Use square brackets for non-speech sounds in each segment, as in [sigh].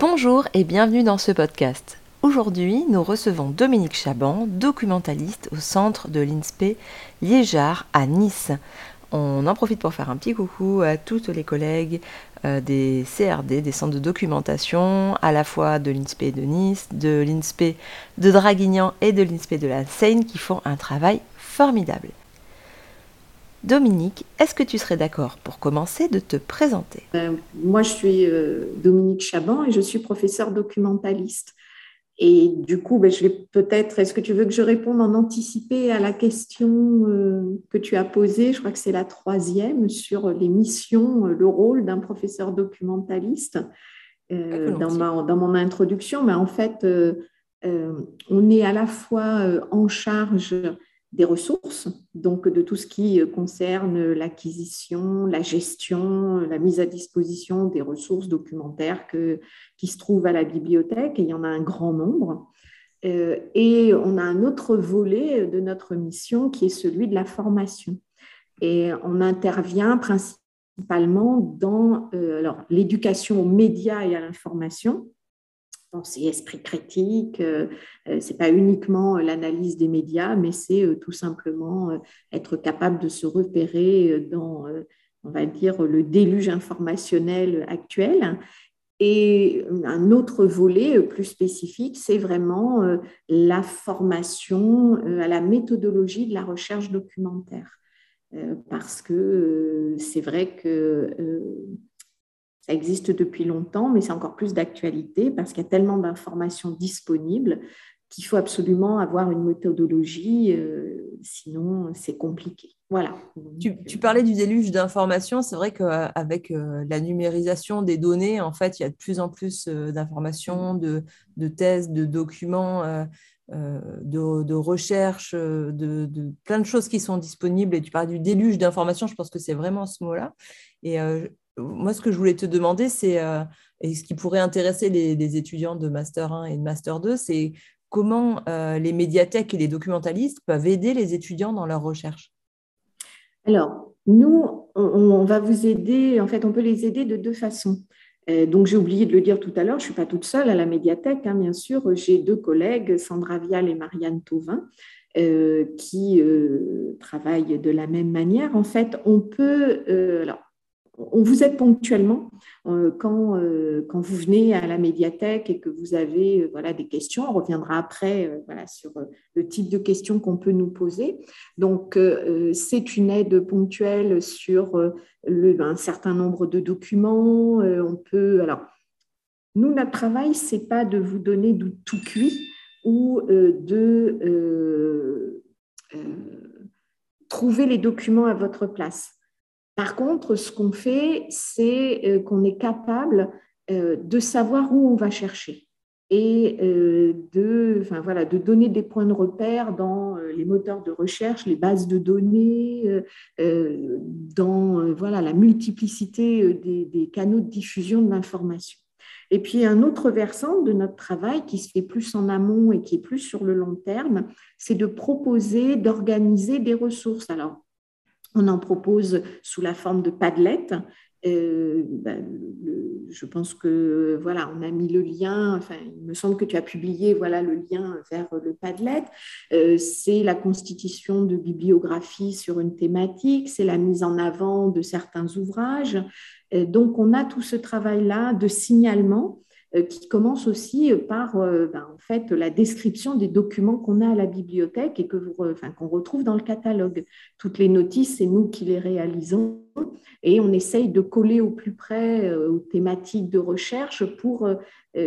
Bonjour et bienvenue dans ce podcast. Aujourd'hui, nous recevons Dominique Chaban, documentaliste au centre de l'INSPE Liégeard à Nice. On en profite pour faire un petit coucou à toutes les collègues euh, des CRD, des centres de documentation, à la fois de l'INSPE de Nice, de l'INSPE de Draguignan et de l'INSPE de la Seine qui font un travail formidable. Dominique, est-ce que tu serais d'accord pour commencer de te présenter? Euh, Moi, je suis euh, Dominique Chaban et je suis professeur documentaliste. Et du coup, ben, je vais peut-être, est-ce que tu veux que je réponde en anticipé à la question euh, que tu as posée? Je crois que c'est la troisième sur les missions, le rôle d'un professeur documentaliste. dans, dans, mon introduction, mais en fait, on est à la fois en charge des ressources, donc de tout ce qui concerne l'acquisition, la gestion, la mise à disposition des ressources documentaires qui se trouvent à la bibliothèque, et il y en a un grand nombre. Euh, et on a un autre volet de notre mission qui est celui de la formation. Et on intervient principalement dans euh, l'éducation aux médias et à l'information, pensée esprit critique. Euh, euh, c'est pas uniquement l'analyse des médias, mais c'est euh, tout simplement être capable de se repérer dans, on va dire, le déluge informationnel actuel. Et un autre volet plus spécifique, c'est vraiment la formation à la méthodologie de la recherche documentaire. Parce que c'est vrai que ça existe depuis longtemps, mais c'est encore plus d'actualité parce qu'il y a tellement d'informations disponibles qu'il faut absolument avoir une méthodologie, euh, sinon c'est compliqué. Voilà. Tu, euh, parlais du déluge d'informations. C'est vrai qu'avec euh, la numérisation des données, en fait, il y a de plus en plus d'informations, de, de, thèses, de documents. de, de recherche, de, de, plein de choses qui sont disponibles. Et tu parlais du déluge d'informations, je pense que c'est vraiment ce mot-là. Et moi, ce que je voulais te demander, c'est, euh, et ce qui pourrait intéresser les, étudiants de Master 1 et de Master 2, c'est comment euh, les médiathèques et les documentalistes peuvent aider les étudiants dans leur recherche. Alors, nous, on, va vous aider, en fait, on peut les aider de deux façons. Euh, donc, j'ai oublié de le dire tout à l'heure, je ne suis pas toute seule à la médiathèque, hein, bien sûr. J'ai deux collègues, Sandra Vial et Marianne Tauvin, qui travaillent de la même manière. En fait, on peut. alors, on vous aide ponctuellement euh, quand, euh, quand, vous venez à la médiathèque et que vous avez euh, voilà, des questions. On reviendra après voilà, sur le type de questions qu'on peut nous poser. Donc, c'est une aide ponctuelle sur un certain nombre de documents. on peut. Alors, nous, notre travail, c'est pas de vous donner tout cuit ou de trouver les documents à votre place par contre, ce qu'on fait, c'est euh, qu'on est capable euh, de savoir où on va chercher et euh, de, donner des points de repère dans les moteurs de recherche, les bases de données, dans la multiplicité des, des canaux de diffusion de l'information. Et puis un autre versant de notre travail qui se fait plus en amont et qui est plus sur le long terme, c'est de proposer, d'organiser des ressources. Alors, on en propose sous la forme de Padlet. Euh, ben, je pense que voilà, on a mis le lien. Enfin, il me semble que tu as publié voilà le lien vers le Padlet. Euh, c'est la constitution de bibliographies sur une thématique, c'est la mise en avant de certains ouvrages. Euh, donc, on a tout ce travail-là de signalement qui commence aussi par euh, ben, en fait, la description des documents qu'on a à la bibliothèque et que qu'on retrouve dans le catalogue. Toutes les notices, c'est nous qui les réalisons et on essaye de coller au plus près euh, aux thématiques de recherche pour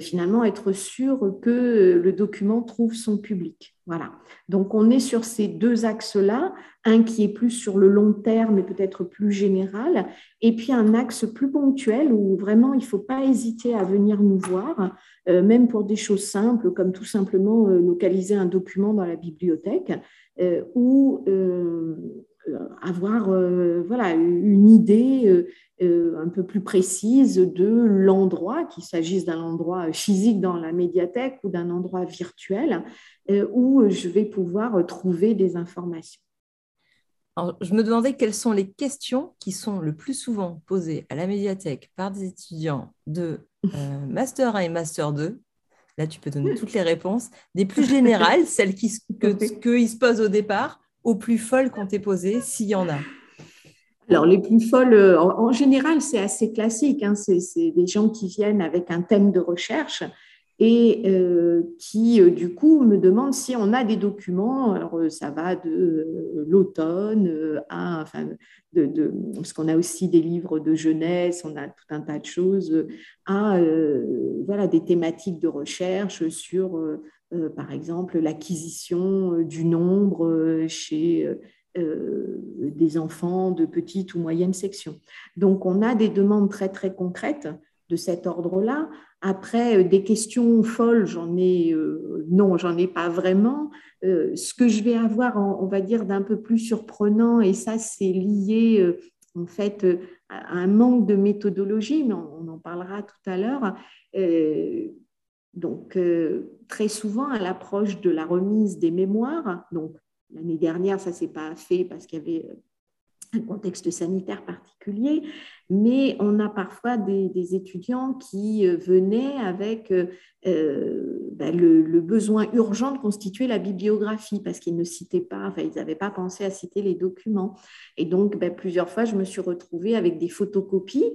finalement être sûr que le document trouve son public. Voilà. Donc on est sur ces deux axes-là, un qui est plus sur le long terme et peut-être plus général, et puis un axe plus ponctuel où vraiment il ne faut pas hésiter à venir nous voir, euh, même pour des choses simples comme tout simplement euh, localiser un document dans la bibliothèque euh, ou avoir voilà, une idée un peu plus précise de l'endroit, qu'il s'agisse d'un endroit physique dans la médiathèque ou d'un endroit virtuel, où je vais pouvoir trouver des informations. je me demandais quelles sont les questions qui sont le plus souvent posées à la médiathèque par des étudiants de euh, [laughs] Master 1 et Master 2. Là, tu peux donner toutes les réponses. Des plus générales, [laughs] celles qu'ils que, se posent au départ, aux plus folles qu'on t'ait posées, s'il y en a? Alors, les plus folles, euh, en, général, c'est assez classique. Hein. C'est des gens qui viennent avec un thème de recherche et euh, qui, euh, du coup, me demande si on a des documents. Alors, ça va de l'automne à, enfin, parce qu'on a aussi des livres de jeunesse, on a tout un tas de choses, à voilà, des thématiques de recherche sur, par exemple, l'acquisition du nombre chez des enfants de petite ou moyenne section. Donc, on a des demandes très, très concrètes de cet ordre-là. Après, euh, des questions folles, j'en ai, euh, non, j'en ai pas vraiment. Euh, ce que je vais avoir, on va dire, d'un peu plus surprenant, et ça, c'est lié en fait à un manque de méthodologie, mais on, en parlera tout à l'heure. Donc, très souvent, à l'approche de la remise des mémoires, donc l'année dernière, ça s'est pas fait parce qu'il y avait un contexte sanitaire particulier, mais on a parfois des, étudiants qui euh, venaient avec euh, euh, ben, le, besoin urgent de constituer la bibliographie parce qu'ils ne citaient pas, enfin, ils n'avaient pas pensé à citer les documents. Et donc, ben, plusieurs fois, je me suis retrouvée avec des photocopies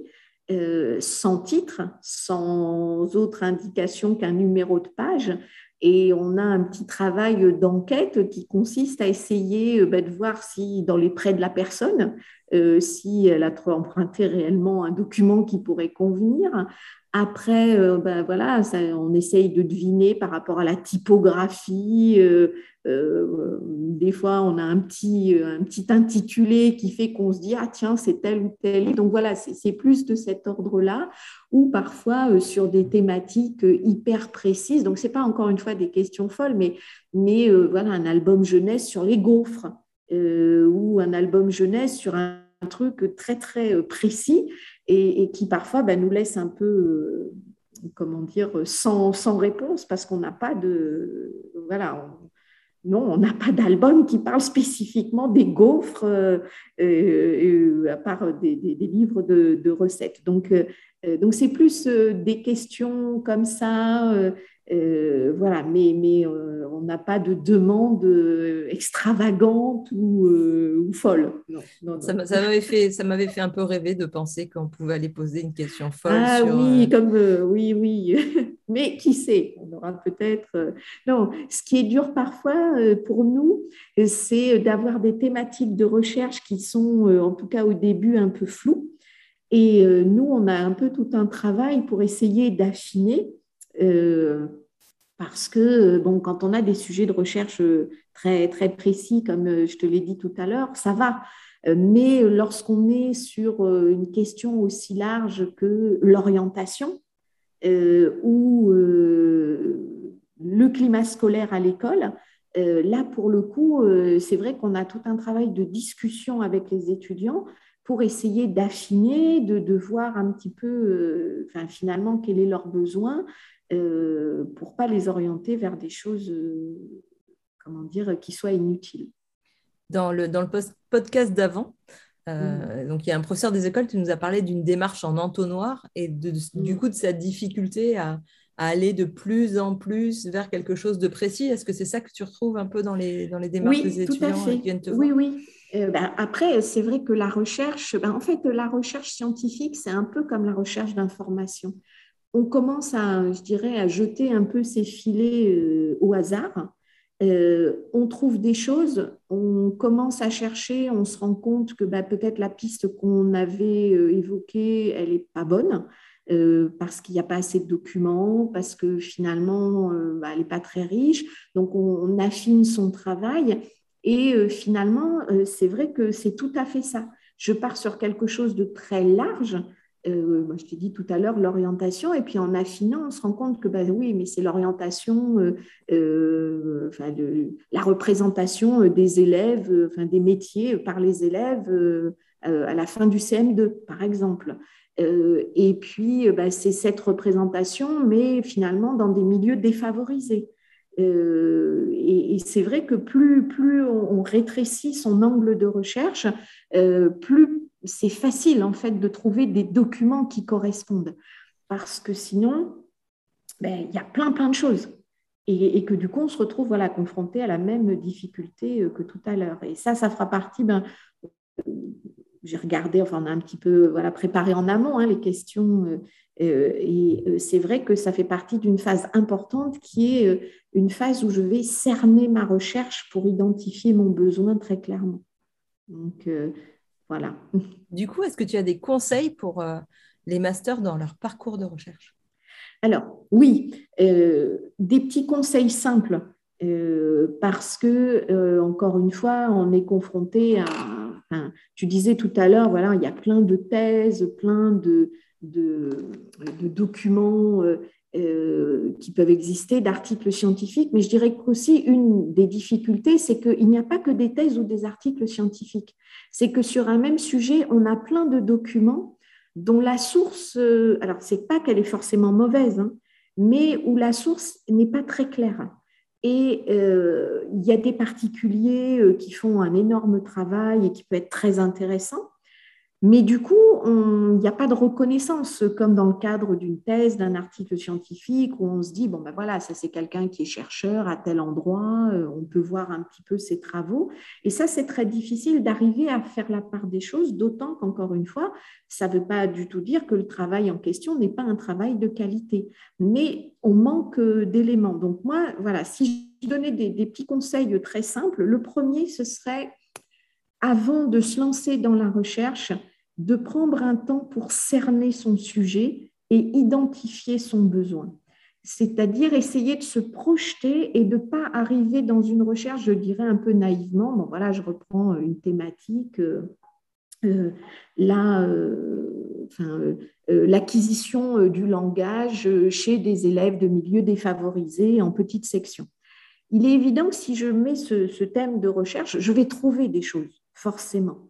sans titre, sans autre indication qu'un numéro de page, et on a un petit travail d'enquête qui consiste à essayer euh, bah, de voir si dans les prêts de la personne, euh, si elle a emprunté réellement un document qui pourrait convenir, après, ben voilà, on essaye de deviner par rapport à la typographie. Euh, euh, des fois, on a un petit, un petit intitulé qui fait qu'on se dit ah tiens c'est tel ou tel. Donc voilà, c'est plus de cet ordre-là. Ou parfois sur des thématiques hyper précises. Donc c'est pas encore une fois des questions folles, mais mais voilà un album jeunesse sur les gaufres ou un album jeunesse sur un truc très très précis et, qui parfois bah, nous laisse un peu, euh, comment dire, sans, sans réponse parce qu'on n'a pas de. Voilà, non, on n'a pas d'album qui parle spécifiquement des gaufres, euh, euh, à part des, livres de, de, recettes. Donc, donc c'est plus des questions comme ça euh, voilà, mais, mais euh, on n'a pas de demande euh, extravagante ou, folle. Ça m'avait fait, ça m'avait fait un peu rêver de penser qu'on pouvait aller poser une question folle. Ah oui, comme oui, oui. [laughs] mais qui sait On aura peut-être. non, ce qui est dur parfois pour nous, c'est d'avoir des thématiques de recherche qui sont, en tout cas au début, un peu floues. Et nous, on a un peu tout un travail pour essayer d'affiner parce que bon, quand on a des sujets de recherche euh, très, très précis, comme euh, je te l'ai dit tout à l'heure, ça va. Mais lorsqu'on est sur une question aussi large que l'orientation ou le climat scolaire à l'école, là, pour le coup, c'est vrai qu'on a tout un travail de discussion avec les étudiants pour essayer d'affiner, de, voir un petit peu, finalement, quel est leur besoin, euh, pour pas les orienter vers des choses, euh, comment dire, qui soient inutiles. Dans le, dans le podcast d'avant, euh, mm. donc il y a un professeur des écoles qui nous a parlé d'une démarche en entonnoir et de, du mm. coup de sa difficulté à, aller de plus en plus vers quelque chose de précis. Est-ce que c'est ça que tu retrouves un peu dans les, dans les démarches des étudiants qui viennent te oui, voir Oui, oui. Ben, après, c'est vrai que la recherche, ben, en fait, la recherche scientifique, c'est un peu comme la recherche d'information on commence à, je dirais, à jeter un peu ses filets euh, au hasard. Euh, on trouve des choses, on commence à chercher, on se rend compte que bah, peut-être la piste qu'on avait euh, évoquée, elle n'est pas bonne. parce qu'il n'y a pas assez de documents, parce que finalement, bah, elle n'est pas très riche. Donc, on, affine son travail. Et finalement, c'est vrai que c'est tout à fait ça. Je pars sur quelque chose de très large, euh, je t'ai dit tout à l'heure, l'orientation, et puis en affinant, on se rend compte que, bah, oui, mais c'est l'orientation, euh, euh, la représentation des élèves, enfin, des métiers par les élèves à la fin du CM2, par exemple. et puis, bah, c'est cette représentation, mais finalement dans des milieux défavorisés. et c'est vrai que plus, plus on rétrécit son angle de recherche, plus c'est facile en fait de trouver des documents qui correspondent. Parce que sinon, ben, il y a plein plein de choses. Et, que du coup, on se retrouve voilà, confronté à la même difficulté euh, que tout à l'heure. Et ça, ça fera partie, ben, j'ai regardé, enfin, on a un petit peu voilà, préparé en amont hein, les questions. Euh, euh, et c'est vrai que ça fait partie d'une phase importante qui est une phase où je vais cerner ma recherche pour identifier mon besoin très clairement. Donc, voilà. Du coup, est-ce que tu as des conseils pour les masters dans leur parcours de recherche? Alors, oui, euh, des petits conseils simples, euh, parce que, euh, encore une fois, on est confronté à. tu disais tout à l'heure, voilà, il y a plein de thèses, plein de, documents qui peuvent exister, d'articles scientifiques, mais je dirais qu'aussi une des difficultés, c'est qu'il n'y a pas que des thèses ou des articles scientifiques. C'est que sur un même sujet, on a plein de documents dont la source, euh, alors c'est pas qu'elle est forcément mauvaise, hein, mais où la source n'est pas très claire. Et euh, il y a des particuliers euh, qui font un énorme travail et qui peut être très intéressant, mais du coup, il n'y a pas de reconnaissance, comme dans le cadre d'une thèse, d'un article scientifique, où on se dit, bon, ben voilà, ça c'est quelqu'un qui est chercheur à tel endroit, euh, on peut voir un petit peu ses travaux. Et ça, c'est très difficile d'arriver à faire la part des choses, d'autant qu'encore une fois, ça ne veut pas du tout dire que le travail en question n'est pas un travail de qualité, mais on manque d'éléments. Donc moi, voilà, si je donnais des petits conseils très simples, le premier, ce serait, avant de se lancer dans la recherche, de prendre un temps pour cerner son sujet et identifier son besoin. C'est-à-dire essayer de se projeter et de ne pas arriver dans une recherche, je dirais un peu naïvement, bon voilà, je reprends une thématique, euh, euh, euh, l'acquisition du langage chez des élèves de milieux défavorisés en petite section. Il est évident que si je mets ce thème de recherche, je vais trouver des choses, forcément.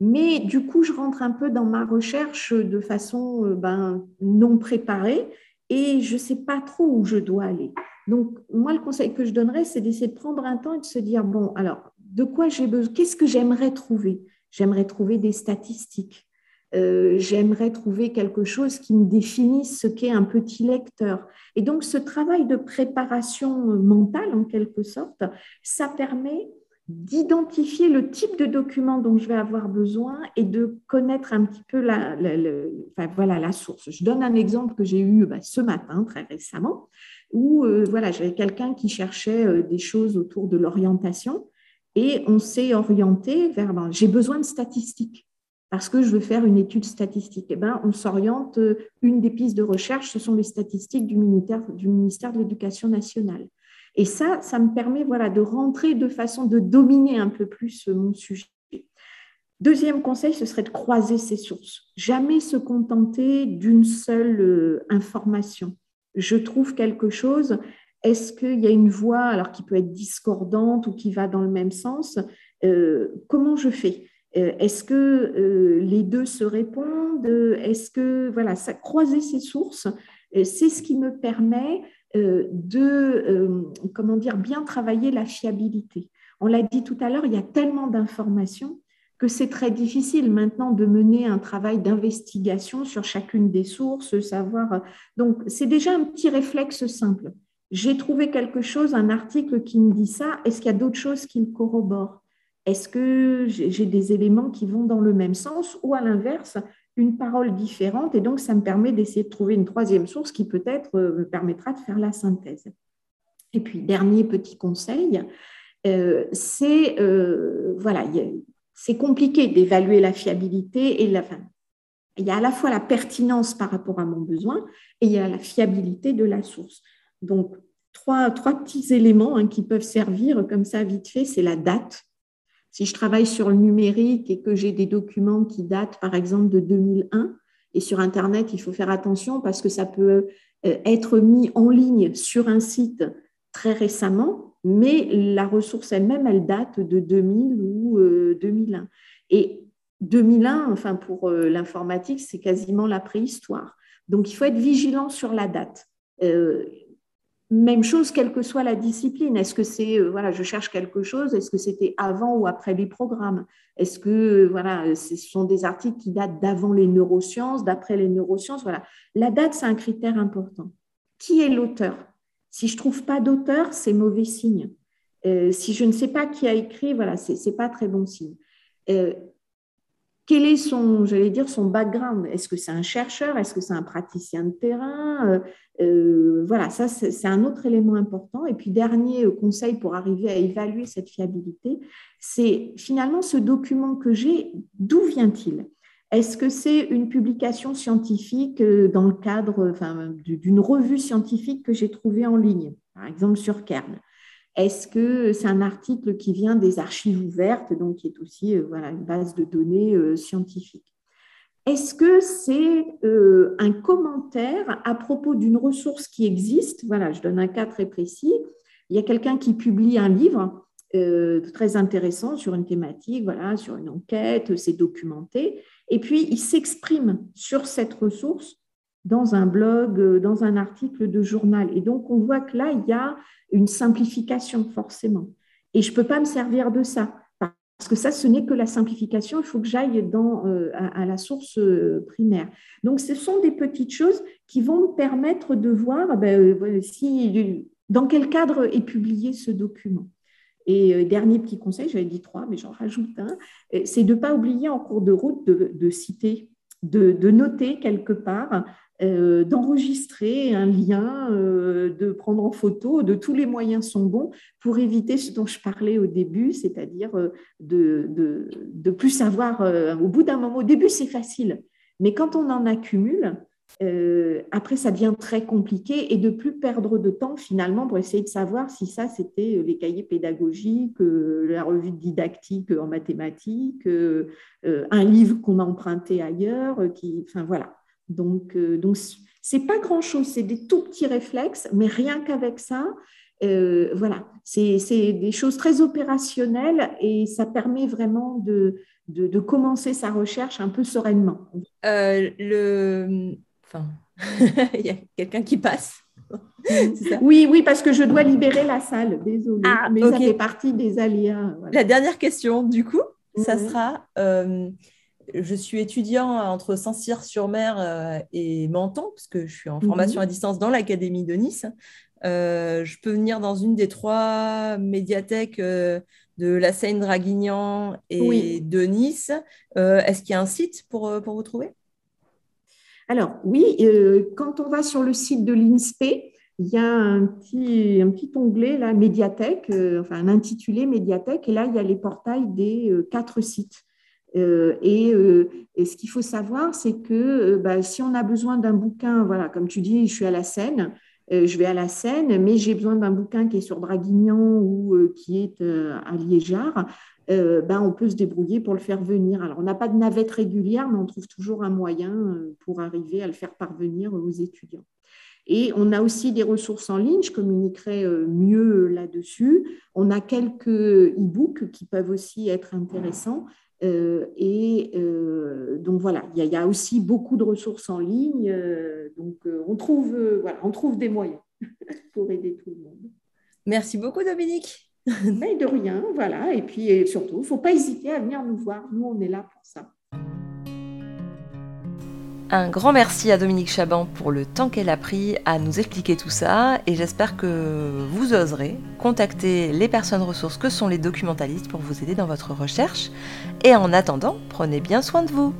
Mais du coup, je rentre un peu dans ma recherche de façon euh, ben, non préparée et je ne sais pas trop où je dois aller. Donc, moi, le conseil que je donnerais, c'est d'essayer de prendre un temps et de se dire, bon, alors, de quoi j'ai besoin Qu'est-ce que j'aimerais trouver? J'aimerais trouver des statistiques. Euh, j'aimerais trouver quelque chose qui me définisse ce qu'est un petit lecteur. Et donc, ce travail de préparation mentale, en quelque sorte, ça permet d'identifier le type de document dont je vais avoir besoin et de connaître un petit peu la, source. Je donne un exemple que j'ai eu bah, ce matin, très récemment, où euh, voilà, j'avais quelqu'un qui cherchait euh, des choses autour de l'orientation et on s'est orienté vers ben, j'ai besoin de statistiques parce que je veux faire une étude statistique. Eh ben, on s'oriente, euh, une des pistes de recherche, ce sont les statistiques du ministère de l'Éducation nationale. Et ça, ça me permet voilà, de rentrer de façon de dominer un peu plus mon sujet. Deuxième conseil, ce serait de croiser ses sources. Jamais se contenter d'une seule euh, information. Je trouve quelque chose, est-ce qu'il y a une voix alors qui peut être discordante ou qui va dans le même sens euh, Comment je fais? Euh, Est-ce que les deux se répondent? Est-ce que voilà, ça, croiser ses sources, c'est ce qui me permet euh, de euh, comment dire, bien travailler la fiabilité. On l'a dit tout à l'heure, il y a tellement d'informations que c'est très difficile maintenant de mener un travail d'investigation sur chacune des sources, savoir. Donc, c'est déjà un petit réflexe simple. J'ai trouvé quelque chose, un article qui me dit ça. Est-ce qu'il y a d'autres choses qui le corroborent? Est-ce que j'ai des éléments qui vont dans le même sens Ou à l'inverse, une parole différente et donc ça me permet d'essayer de trouver une troisième source qui peut-être euh, me permettra de faire la synthèse. Et puis, dernier petit conseil, euh, c'est euh, voilà, c'est compliqué d'évaluer la fiabilité et. Il y a à la fois la pertinence par rapport à mon besoin et il y a la fiabilité de la source. Donc, trois, trois petits éléments hein, qui peuvent servir comme ça vite fait, c'est la date, si je travaille sur le numérique et que j'ai des documents qui datent, par exemple, de 2001, et sur Internet, il faut faire attention parce que ça peut euh, être mis en ligne sur un site très récemment, mais la ressource elle-même, elle date de 2000 ou 2001. Euh, et 2001, enfin pour euh, l'informatique, c'est quasiment la préhistoire. Donc il faut être vigilant sur la date même chose, quelle que soit la discipline. Est-ce que c'est, euh, voilà, je cherche quelque chose, est-ce que c'était avant ou après les programmes? Est-ce que, voilà, ce sont des articles qui datent d'avant les neurosciences, d'après les neurosciences? Voilà. La date, c'est un critère important. Qui est l'auteur? Si je ne trouve pas d'auteur, c'est mauvais signe. Euh, si je ne sais pas qui a écrit, voilà, ce n'est pas très bon signe. Euh, quel est son, j'allais dire, son background? Est-ce que c'est un chercheur? Est-ce que c'est un praticien de terrain? Euh, euh, Voilà, ça c'est un autre élément important. Et puis dernier euh, conseil pour arriver à évaluer cette fiabilité, c'est finalement ce document que j'ai, d'où vient-il? Est-ce que c'est une publication scientifique dans le cadre d'une revue scientifique que j'ai trouvée en ligne, par exemple sur Kern est-ce que c'est un article qui vient des archives ouvertes, donc qui est aussi euh, voilà, une base de données euh, scientifique? Est-ce que c'est euh, un commentaire à propos d'une ressource qui existe? Voilà, je donne un cas très précis. Il y a quelqu'un qui publie un livre très intéressant sur une thématique, voilà, sur une enquête, c'est documenté, et puis il s'exprime sur cette ressource dans un blog, euh, dans un article de journal. Et donc, on voit que là, il y a une simplification, forcément. Et je ne peux pas me servir de ça, parce que ça, ce n'est que la simplification, il faut que j'aille euh, à, la source euh, primaire. Donc, ce sont des petites choses qui vont me permettre de voir ben, si, dans quel cadre est publié ce document. Et dernier petit conseil, j'avais dit trois, mais j'en rajoute un, c'est de ne pas oublier en cours de route de, citer de, noter quelque part euh, d'enregistrer un lien, euh, de prendre en photo, de tous les moyens sont bons pour éviter ce dont je parlais au début, c'est-à-dire euh, de, de, plus savoir, au bout d'un moment, au début c'est facile, mais quand on en accumule, après ça devient très compliqué et de plus perdre de temps finalement pour essayer de savoir si ça c'était les cahiers pédagogiques, la revue didactique en mathématiques, un livre qu'on a emprunté ailleurs, qui, enfin voilà. Donc, euh, donc c'est pas grand-chose, c'est des tout petits réflexes, mais rien qu'avec ça, euh, voilà, c'est des choses très opérationnelles et ça permet vraiment de, de, commencer sa recherche un peu sereinement. Euh, le... Enfin, [laughs] il y a quelqu'un qui passe. oui, oui, parce que je dois libérer la salle, désolée, ah, mais ça fait partie des aléas. La dernière question, du coup, ça sera je suis étudiant entre Saint-Cyr-sur-Mer euh, et Menton, parce que je suis en formation mhm. à distance dans l'Académie de Nice. Euh, je peux venir dans une des trois médiathèques euh, de la Seine-Draguignan et de Nice. Est-ce qu'il y a un site pour, pour vous trouver? Alors, oui, quand on va sur le site de l'INSPE, il y a un petit, un petit onglet, là, médiathèque, enfin un intitulé médiathèque, et là, il y a les portails des quatre sites. Euh, euh, et, ce qu'il faut savoir, c'est que euh, bah, si on a besoin d'un bouquin, voilà, comme tu dis, je suis à la Seine, je vais à la Seine, mais j'ai besoin d'un bouquin qui est sur Draguignan ou qui est à Liégeard, ben, on peut se débrouiller pour le faire venir. Alors, on n'a pas de navette régulière, mais on trouve toujours un moyen pour arriver à le faire parvenir aux étudiants. Et on a aussi des ressources en ligne, je communiquerai mieux là-dessus. On a quelques e-books qui peuvent aussi être intéressants. Euh, et euh, donc voilà, il y, a aussi beaucoup de ressources en ligne. Euh, donc on, trouve, voilà, on trouve des moyens [laughs] pour aider tout le monde. Merci beaucoup Dominique. Mais de rien, voilà. Et puis surtout, il ne faut pas hésiter à venir nous voir. Nous, on est là pour ça. Un grand merci à Dominique Chaban pour le temps qu'elle a pris à nous expliquer tout ça et j'espère que vous oserez contacter les personnes ressources que sont les documentalistes pour vous aider dans votre recherche. Et en attendant, prenez bien soin de vous.